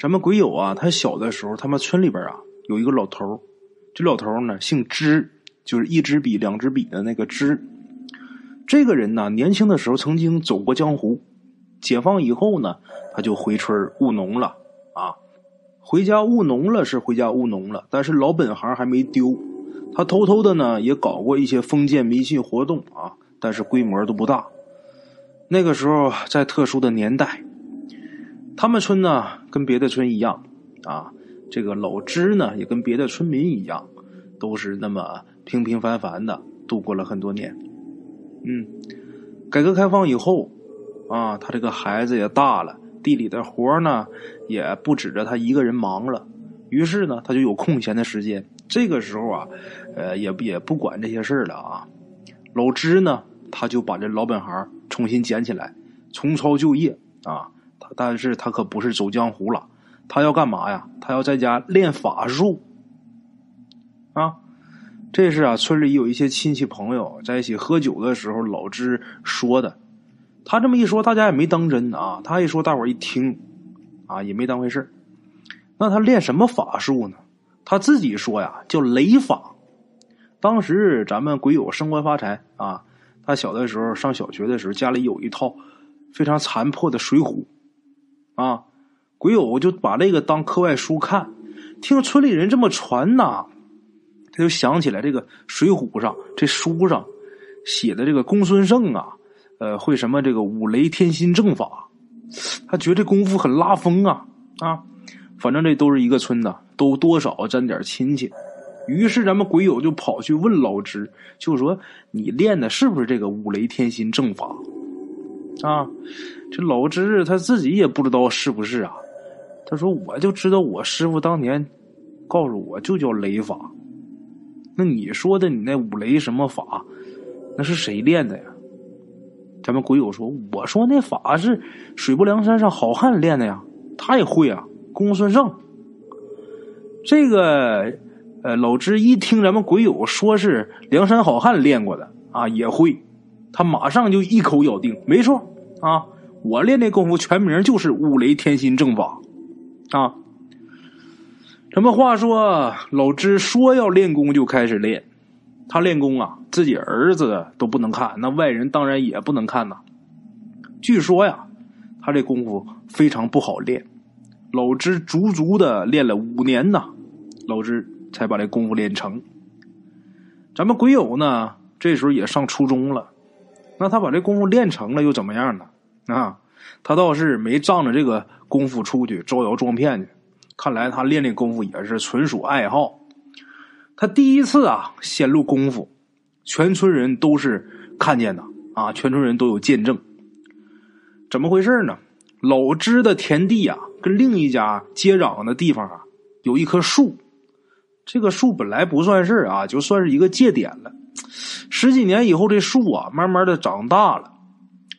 咱们鬼友啊，他小的时候，他们村里边啊有一个老头，这老头呢姓支，就是一支笔两支笔的那个支。这个人呢，年轻的时候曾经走过江湖，解放以后呢，他就回村务农了啊。回家务农了是回家务农了，但是老本行还没丢。他偷偷的呢也搞过一些封建迷信活动啊，但是规模都不大。那个时候在特殊的年代，他们村呢跟别的村一样啊，这个老支呢也跟别的村民一样，都是那么平平凡凡的度过了很多年。嗯，改革开放以后啊，他这个孩子也大了，地里的活呢也不指着他一个人忙了，于是呢他就有空闲的时间。这个时候啊，呃也也不管这些事了啊。老支呢他就把这老本行。重新捡起来，重操旧业啊！他但是他可不是走江湖了，他要干嘛呀？他要在家练法术啊！这是啊，村里有一些亲戚朋友在一起喝酒的时候，老支说的。他这么一说，大家也没当真啊。他一说，大伙一听啊，也没当回事那他练什么法术呢？他自己说呀，叫雷法。当时咱们鬼友升官发财啊。他小的时候上小学的时候，家里有一套非常残破的《水浒》，啊，鬼友就把这个当课外书看。听村里人这么传呐，他就想起来这个《水浒》上这书上写的这个公孙胜啊，呃，会什么这个五雷天心正法，他觉得这功夫很拉风啊啊，反正这都是一个村的，都多少沾点亲戚。于是咱们鬼友就跑去问老支，就说：“你练的是不是这个五雷天心正法？”啊，这老支他自己也不知道是不是啊。他说：“我就知道我师傅当年告诉我就叫雷法。那你说的你那五雷什么法，那是谁练的呀？”咱们鬼友说：“我说那法是水泊梁山上好汉练的呀，他也会啊，公孙胜。这个。”呃，老支一听咱们鬼友说是梁山好汉练过的啊，也会，他马上就一口咬定，没错啊，我练这功夫全名就是五雷天心正法啊。什么话说，老支说要练功就开始练，他练功啊，自己儿子都不能看，那外人当然也不能看呐。据说呀，他这功夫非常不好练，老支足足的练了五年呐，老支。才把这功夫练成。咱们鬼友呢，这时候也上初中了。那他把这功夫练成了，又怎么样呢？啊，他倒是没仗着这个功夫出去招摇撞骗去。看来他练这功夫也是纯属爱好。他第一次啊显露功夫，全村人都是看见的啊，全村人都有见证。怎么回事呢？老支的田地啊，跟另一家接壤的地方啊，有一棵树。这个树本来不算事啊，就算是一个界点了。十几年以后，这树啊，慢慢的长大了，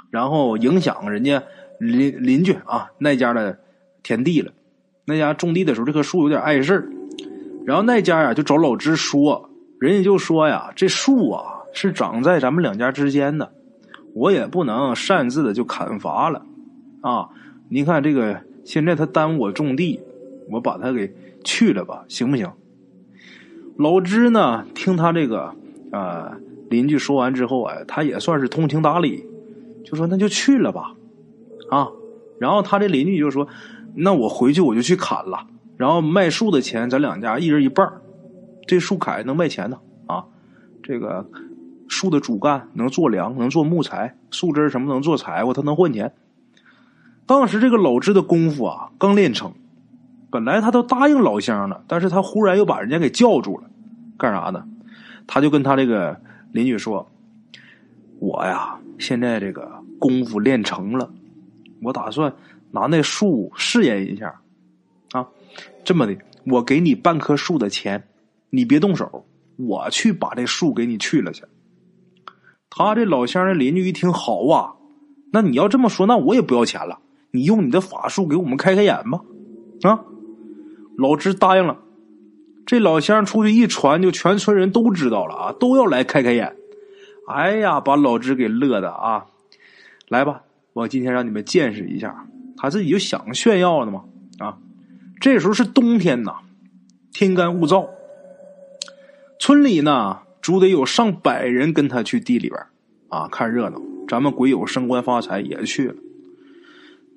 然后影响人家邻邻居啊那家的田地了。那家种地的时候，这棵树有点碍事儿，然后那家呀就找老支说，人家就说呀，这树啊是长在咱们两家之间的，我也不能擅自的就砍伐了啊。您看这个，现在他耽误我种地，我把它给去了吧，行不行？老支呢，听他这个啊邻居说完之后啊，他也算是通情达理，就说那就去了吧，啊，然后他这邻居就说，那我回去我就去砍了，然后卖树的钱咱两家一人一半这树砍能卖钱呢啊，这个树的主干能做梁，能做木材，树枝什么能做柴火，它能换钱。当时这个老支的功夫啊，刚练成。本来他都答应老乡了，但是他忽然又把人家给叫住了，干啥呢？他就跟他这个邻居说：“我呀，现在这个功夫练成了，我打算拿那树试验一下，啊，这么的，我给你半棵树的钱，你别动手，我去把这树给你去了去。”他这老乡的邻居一听，好啊，那你要这么说，那我也不要钱了，你用你的法术给我们开开眼吧，啊。老支答应了，这老乡出去一传，就全村人都知道了啊，都要来开开眼。哎呀，把老支给乐的啊！来吧，我今天让你们见识一下。他自己就想炫耀的嘛啊！这时候是冬天呐，天干物燥。村里呢，足得有上百人跟他去地里边啊看热闹。咱们鬼友升官发财也去了。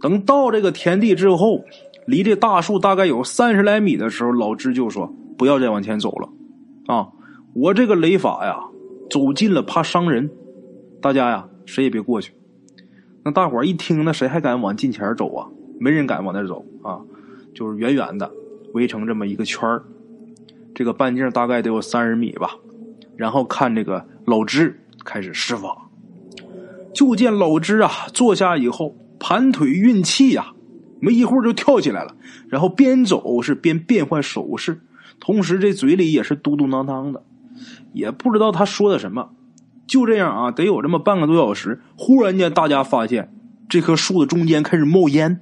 等到这个田地之后，离这大树大概有三十来米的时候，老支就说：“不要再往前走了，啊，我这个雷法呀，走近了怕伤人，大家呀，谁也别过去。”那大伙一听，那谁还敢往近前走啊？没人敢往那走啊，就是远远的围成这么一个圈这个半径大概得有三十米吧。然后看这个老支开始施法。就见老支啊坐下以后，盘腿运气呀，没一会儿就跳起来了，然后边走是边变换手势，同时这嘴里也是嘟嘟囔囔的，也不知道他说的什么。就这样啊，得有这么半个多小时。忽然间，大家发现这棵树的中间开始冒烟，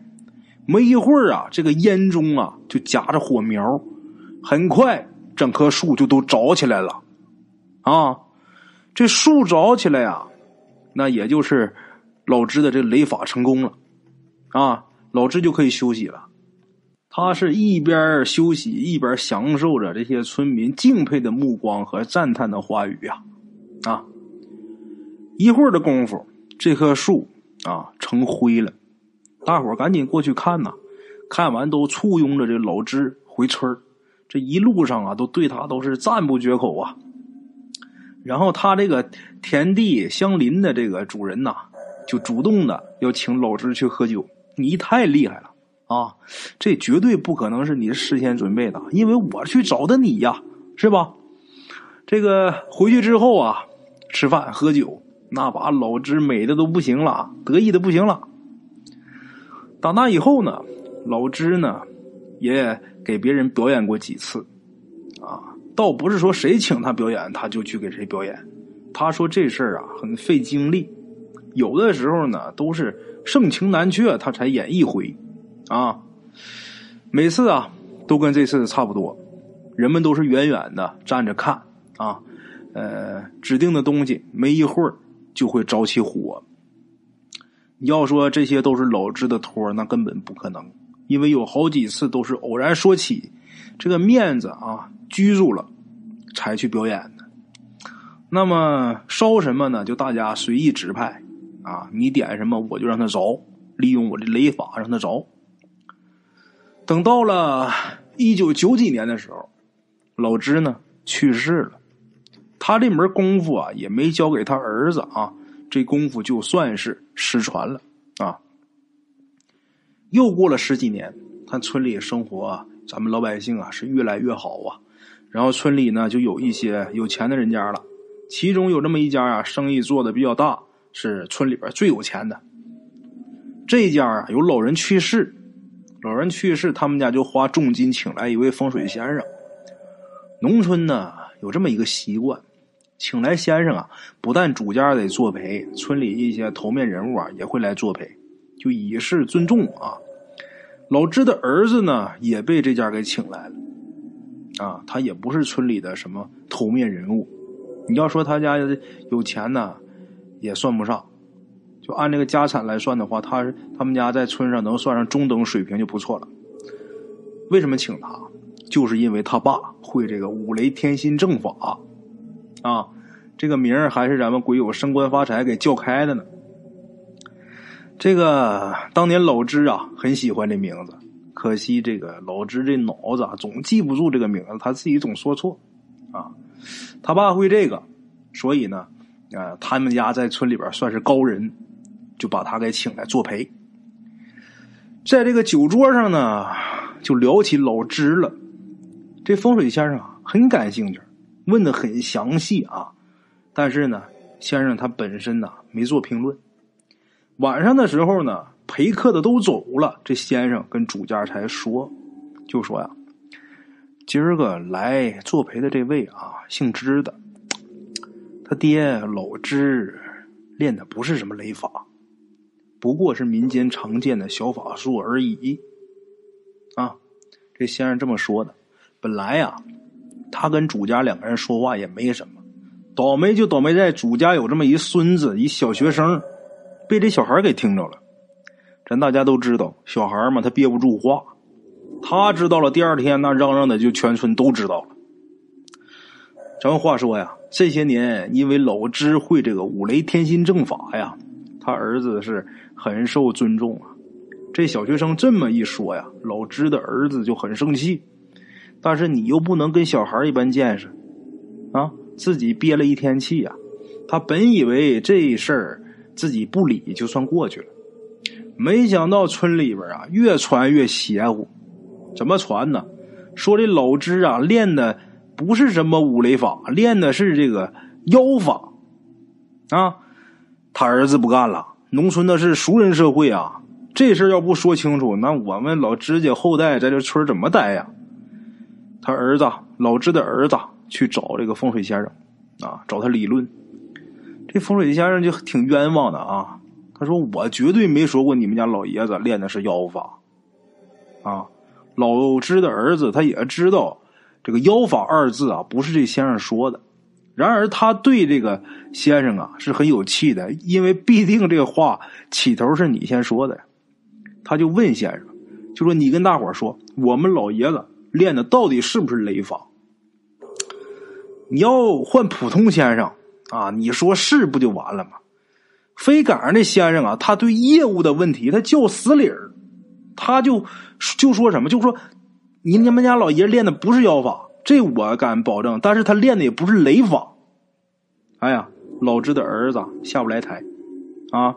没一会儿啊，这个烟中啊就夹着火苗，很快整棵树就都着起来了。啊，这树着起来呀！那也就是老支的这雷法成功了，啊，老支就可以休息了。他是一边休息一边享受着这些村民敬佩的目光和赞叹的话语呀，啊，一会儿的功夫，这棵树啊成灰了，大伙赶紧过去看呐，看完都簇拥着这老支回村这一路上啊都对他都是赞不绝口啊。然后他这个田地相邻的这个主人呐，就主动的要请老支去喝酒。你太厉害了啊！这绝对不可能是你事先准备的，因为我去找的你呀，是吧？这个回去之后啊，吃饭喝酒，那把老支美的都不行了，得意的不行了。打那以后呢，老支呢也给别人表演过几次，啊。倒不是说谁请他表演，他就去给谁表演。他说这事儿啊很费精力，有的时候呢都是盛情难却，他才演一回啊。每次啊都跟这次差不多，人们都是远远的站着看啊。呃，指定的东西没一会儿就会着起火。要说这些都是老支的托，那根本不可能，因为有好几次都是偶然说起。这个面子啊，拘住了，才去表演的。那么烧什么呢？就大家随意指派啊，你点什么我就让他着，利用我的雷法让他着。等到了一九九几年的时候，老支呢去世了，他这门功夫啊也没交给他儿子啊，这功夫就算是失传了啊。又过了十几年，他村里生活。啊。咱们老百姓啊是越来越好啊，然后村里呢就有一些有钱的人家了，其中有这么一家啊，生意做的比较大，是村里边最有钱的。这家啊有老人去世，老人去世，他们家就花重金请来一位风水先生。农村呢有这么一个习惯，请来先生啊，不但主家得作陪，村里一些头面人物啊也会来作陪，就以示尊重啊。老支的儿子呢，也被这家给请来了，啊，他也不是村里的什么头面人物，你要说他家有钱呢，也算不上，就按这个家产来算的话，他他们家在村上能算上中等水平就不错了。为什么请他？就是因为他爸会这个五雷天心正法，啊，这个名儿还是咱们鬼友升官发财给叫开的呢。这个当年老支啊很喜欢这名字，可惜这个老支这脑子啊总记不住这个名字，他自己总说错，啊，他爸会这个，所以呢，啊，他们家在村里边算是高人，就把他给请来作陪。在这个酒桌上呢，就聊起老支了。这风水先生啊很感兴趣，问的很详细啊，但是呢，先生他本身呢没做评论。晚上的时候呢，陪客的都走了，这先生跟主家才说，就说呀，今儿个来作陪的这位啊，姓支的，他爹老支练的不是什么雷法，不过是民间常见的小法术而已。啊，这先生这么说的。本来呀，他跟主家两个人说话也没什么，倒霉就倒霉在主家有这么一孙子，一小学生。被这小孩给听着了，咱大家都知道，小孩嘛，他憋不住话，他知道了，第二天那嚷嚷的就全村都知道了。咱话说呀，这些年因为老支会这个五雷天心正法呀，他儿子是很受尊重啊。这小学生这么一说呀，老支的儿子就很生气。但是你又不能跟小孩一般见识，啊，自己憋了一天气呀。他本以为这事儿自己不理就算过去了，没想到村里边啊越传越邪乎。怎么传呢？说这老支啊练的不是什么五雷法，练的是这个妖法啊。他儿子不干了，农村的是熟人社会啊，这事要不说清楚，那我们老支家后代在这村怎么待呀？他儿子老支的儿子去找这个风水先生啊，找他理论。这风水先生就挺冤枉的啊，他说我绝对没说过你们家老爷子练的是妖法啊。老支的儿子他也知道这个“妖法”二字啊，不是这先生说的。然而他对这个先生啊是很有气的，因为必定这个话起头是你先说的。他就问先生，就说：“你跟大伙说，我们老爷子练的到底是不是雷法？你要换普通先生啊，你说是不就完了吗？非赶上这先生啊，他对业务的问题他较死理儿。”他就就说什么，就说你你们家老爷练的不是妖法，这我敢保证。但是他练的也不是雷法。哎呀，老支的儿子下不来台啊！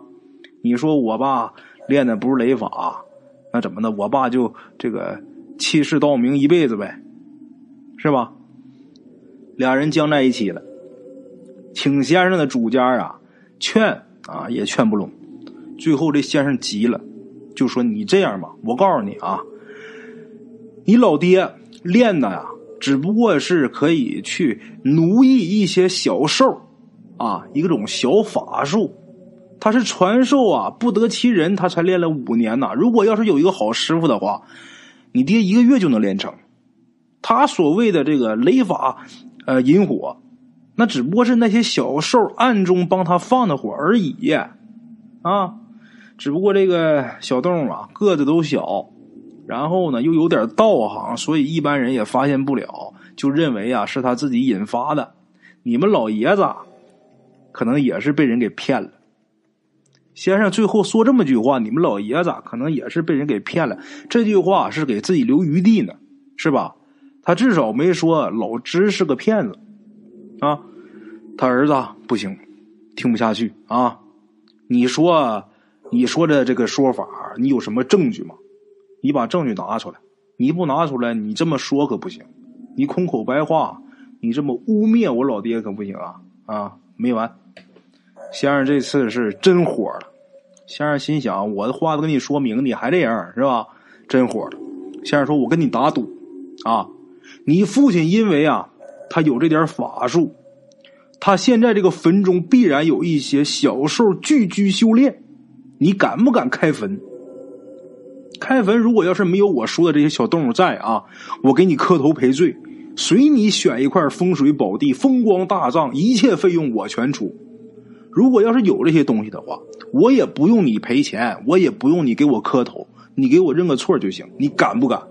你说我爸练的不是雷法，那怎么的？我爸就这个欺世盗名一辈子呗，是吧？俩人僵在一起了，请先生的主家啊劝啊也劝不拢，最后这先生急了。就说你这样吧，我告诉你啊，你老爹练的呀，只不过是可以去奴役一些小兽，啊，一种小法术，他是传授啊，不得其人，他才练了五年呐。如果要是有一个好师傅的话，你爹一个月就能练成。他所谓的这个雷法，呃，引火，那只不过是那些小兽暗中帮他放的火而已，啊。只不过这个小动物啊，个子都小，然后呢又有点道行，所以一般人也发现不了，就认为啊是他自己引发的。你们老爷子可能也是被人给骗了。先生最后说这么句话，你们老爷子可能也是被人给骗了。这句话是给自己留余地呢，是吧？他至少没说老支是个骗子啊。他儿子不行，听不下去啊。你说。你说的这个说法，你有什么证据吗？你把证据拿出来。你不拿出来，你这么说可不行。你空口白话，你这么污蔑我老爹可不行啊！啊，没完。先生这次是真火了。先生心想，我的话都跟你说明，你还这样是吧？真火了。先生说：“我跟你打赌啊，你父亲因为啊，他有这点法术，他现在这个坟中必然有一些小兽聚居修炼。”你敢不敢开坟？开坟如果要是没有我说的这些小动物在啊，我给你磕头赔罪，随你选一块风水宝地，风光大葬，一切费用我全出。如果要是有这些东西的话，我也不用你赔钱，我也不用你给我磕头，你给我认个错就行。你敢不敢？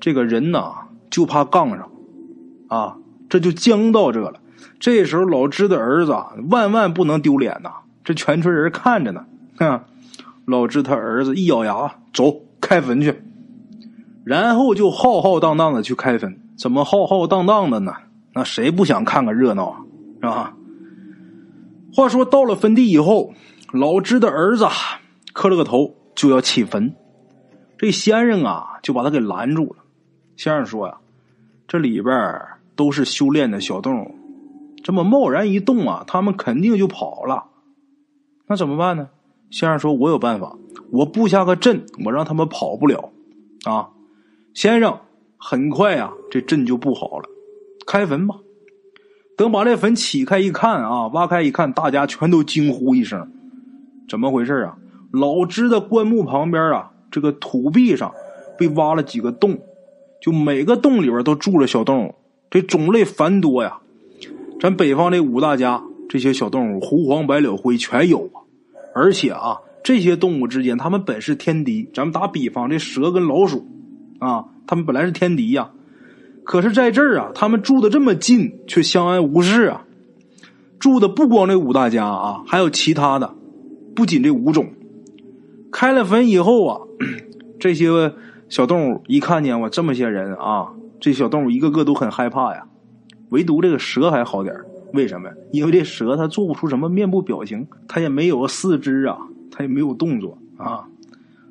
这个人呐，就怕杠上啊，这就僵到这了。这时候老支的儿子万万不能丢脸呐。这全村人看着呢，哼！老支他儿子一咬牙，走开坟去，然后就浩浩荡荡的去开坟。怎么浩浩荡荡的呢？那谁不想看个热闹啊？是吧？话说到了坟地以后，老支的儿子磕了个头，就要起坟。这先生啊，就把他给拦住了。先生说呀：“这里边都是修炼的小动物，这么贸然一动啊，他们肯定就跑了。”那怎么办呢？先生说：“我有办法，我布下个阵，我让他们跑不了。”啊，先生，很快啊，这阵就布好了。开坟吧。等把这坟起开一看啊，挖开一看，大家全都惊呼一声：“怎么回事啊？”老支的棺木旁边啊，这个土壁上被挖了几个洞，就每个洞里边都住着小动物，这种类繁多呀。咱北方这五大家。这些小动物，胡黄白柳灰全有啊，而且啊，这些动物之间，它们本是天敌。咱们打比方，这蛇跟老鼠啊，它们本来是天敌呀。可是在这儿啊，它们住的这么近，却相安无事啊。住的不光这五大家啊，还有其他的，不仅这五种。开了坟以后啊，这些小动物一看见我这么些人啊，这小动物一个个都很害怕呀。唯独这个蛇还好点为什么？因为这蛇它做不出什么面部表情，它也没有四肢啊，它也没有动作啊。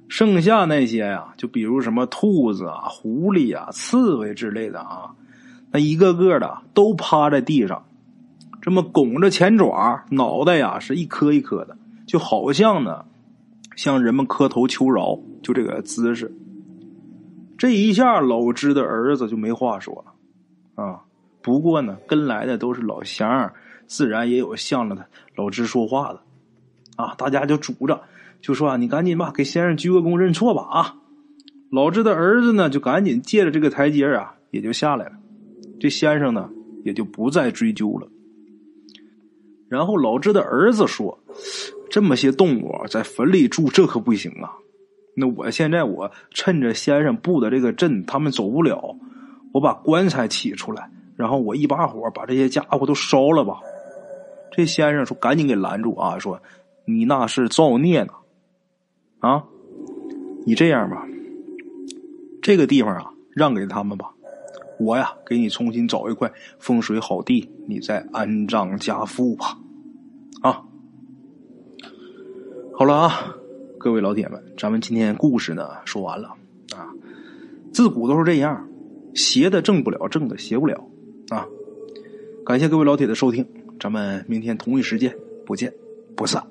剩下那些呀，就比如什么兔子啊、狐狸啊、刺猬之类的啊，那一个个的都趴在地上，这么拱着前爪，脑袋呀是一颗一颗的，就好像呢，向人们磕头求饶，就这个姿势。这一下，老支的儿子就没话说了啊。不过呢，跟来的都是老乡，自然也有向着他老支说话的啊。大家就拄着。就说啊，你赶紧吧，给先生鞠个躬认错吧啊！老支的儿子呢，就赶紧借着这个台阶啊，也就下来了。这先生呢，也就不再追究了。然后老支的儿子说：“这么些动物在坟里住，这可不行啊！那我现在我趁着先生布的这个阵，他们走不了，我把棺材起出来，然后我一把火把这些家伙都烧了吧。”这先生说：“赶紧给拦住啊！说你那是造孽呢。”啊，你这样吧，这个地方啊，让给他们吧。我呀，给你重新找一块风水好地，你再安葬家父吧。啊，好了啊，各位老铁们，咱们今天故事呢说完了啊。自古都是这样，邪的正不了，正的邪不了啊。感谢各位老铁的收听，咱们明天同一时间不见不散。